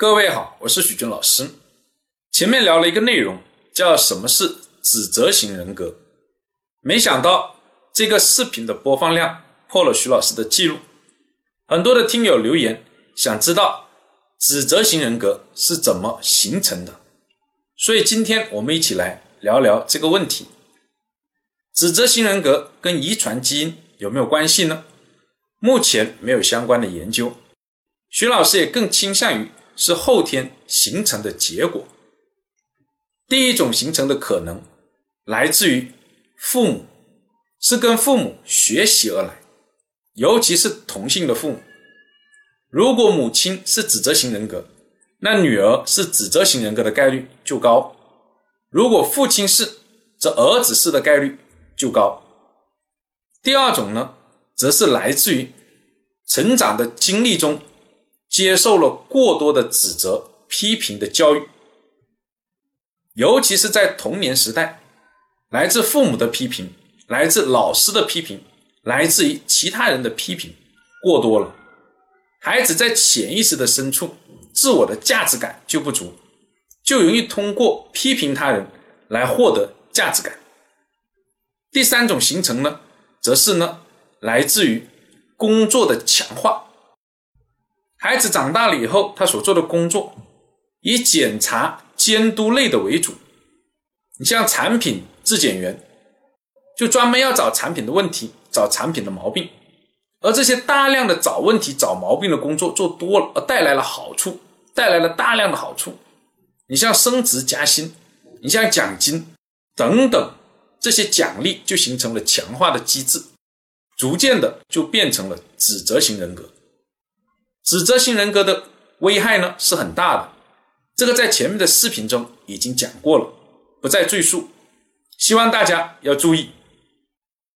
各位好，我是许军老师。前面聊了一个内容，叫什么是指责型人格。没想到这个视频的播放量破了徐老师的记录，很多的听友留言想知道指责型人格是怎么形成的。所以今天我们一起来聊聊这个问题：指责型人格跟遗传基因有没有关系呢？目前没有相关的研究。徐老师也更倾向于。是后天形成的结果。第一种形成的可能来自于父母，是跟父母学习而来，尤其是同性的父母。如果母亲是指责型人格，那女儿是指责型人格的概率就高；如果父亲是，则儿子是的概率就高。第二种呢，则是来自于成长的经历中。接受了过多的指责、批评的教育，尤其是在童年时代，来自父母的批评、来自老师的批评、来自于其他人的批评过多了，孩子在潜意识的深处，自我的价值感就不足，就容易通过批评他人来获得价值感。第三种形成呢，则是呢，来自于工作的强化。孩子长大了以后，他所做的工作以检查、监督类的为主。你像产品质检员，就专门要找产品的问题，找产品的毛病。而这些大量的找问题、找毛病的工作做多了，而带来了好处，带来了大量的好处。你像升职加薪，你像奖金等等，这些奖励就形成了强化的机制，逐渐的就变成了指责型人格。指责型人格的危害呢是很大的，这个在前面的视频中已经讲过了，不再赘述。希望大家要注意。